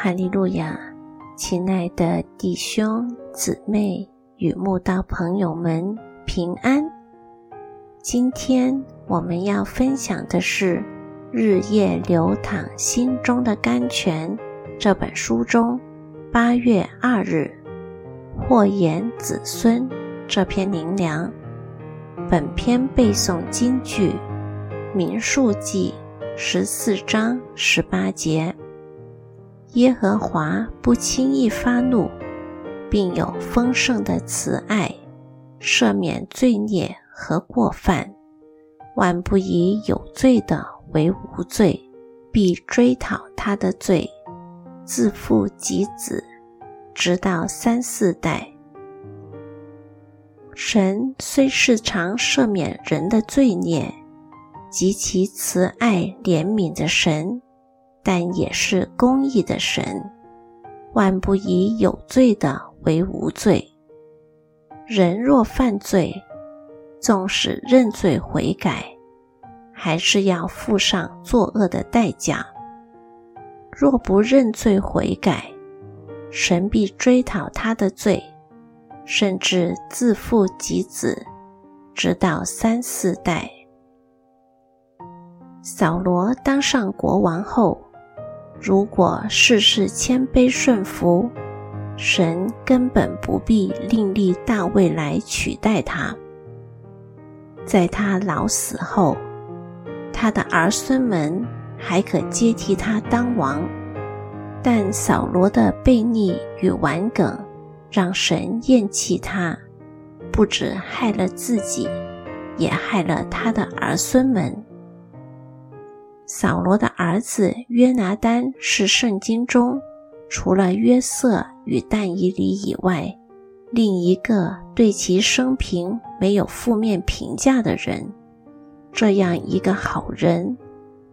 哈利路亚，亲爱的弟兄姊妹与慕道朋友们平安。今天我们要分享的是《日夜流淌心中的甘泉》这本书中八月二日“祸延子孙”这篇灵粮。本篇背诵金句《民数记》十四章十八节。耶和华不轻易发怒，并有丰盛的慈爱，赦免罪孽和过犯，万不以有罪的为无罪，必追讨他的罪，自父及子，直到三四代。神虽是常赦免人的罪孽，极其慈爱怜悯的神。但也是公义的神，万不以有罪的为无罪。人若犯罪，纵使认罪悔改，还是要付上作恶的代价。若不认罪悔改，神必追讨他的罪，甚至自父及子，直到三四代。扫罗当上国王后。如果事事谦卑顺服，神根本不必另立大卫来取代他。在他老死后，他的儿孙们还可接替他当王。但扫罗的悖逆与顽梗，让神厌弃他，不止害了自己，也害了他的儿孙们。扫罗的儿子约拿丹是圣经中除了约瑟与但以里以外，另一个对其生平没有负面评价的人。这样一个好人，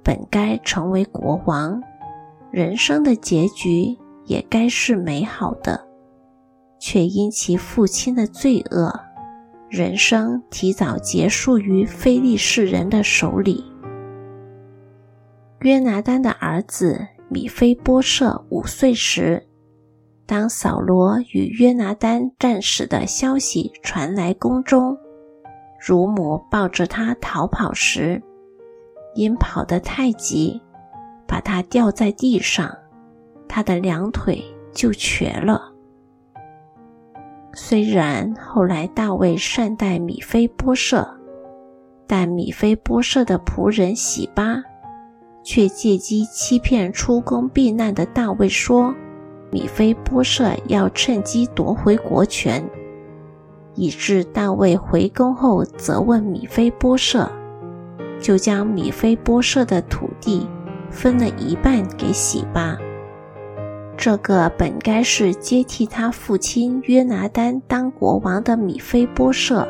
本该成为国王，人生的结局也该是美好的，却因其父亲的罪恶，人生提早结束于非利士人的手里。约拿丹的儿子米菲波设五岁时，当扫罗与约拿丹战死的消息传来宫中，乳母抱着他逃跑时，因跑得太急，把他掉在地上，他的两腿就瘸了。虽然后来大卫善待米菲波设，但米菲波设的仆人喜巴。却借机欺骗出宫避难的大卫，说米菲波设要趁机夺回国权，以致大卫回宫后责问米菲波设，就将米菲波设的土地分了一半给喜巴。这个本该是接替他父亲约拿丹当国王的米菲波设，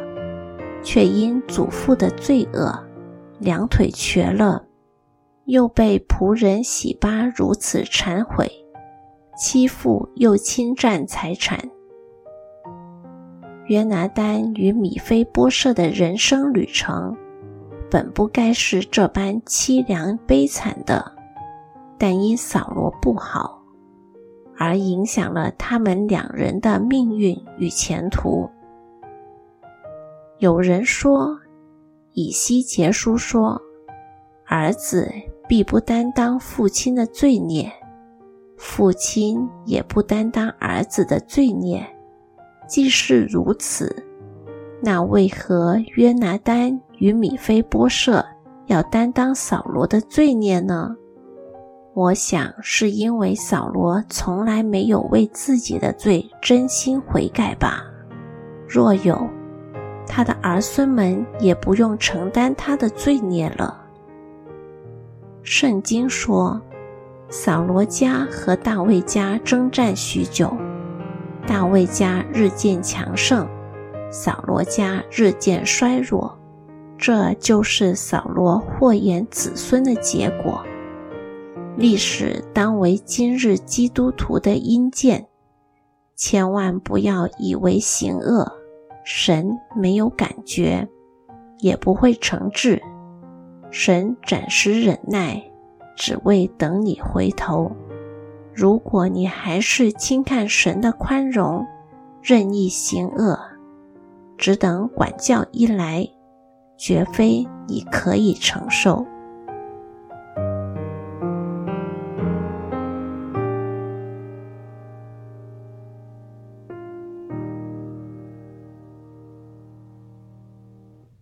却因祖父的罪恶，两腿瘸了。又被仆人喜巴如此忏悔，欺负又侵占财产。约拿丹与米菲波设的人生旅程，本不该是这般凄凉悲惨的，但因扫罗不好，而影响了他们两人的命运与前途。有人说，以西结书说，儿子。必不担当父亲的罪孽，父亲也不担当儿子的罪孽。既是如此，那为何约拿丹与米菲波设要担当扫罗的罪孽呢？我想是因为扫罗从来没有为自己的罪真心悔改吧。若有，他的儿孙们也不用承担他的罪孽了。圣经说，扫罗家和大卫家征战许久，大卫家日渐强盛，扫罗家日渐衰弱，这就是扫罗祸延子孙的结果。历史当为今日基督徒的阴鉴，千万不要以为行恶，神没有感觉，也不会惩治。神暂时忍耐，只为等你回头。如果你还是轻看神的宽容，任意行恶，只等管教一来，绝非你可以承受。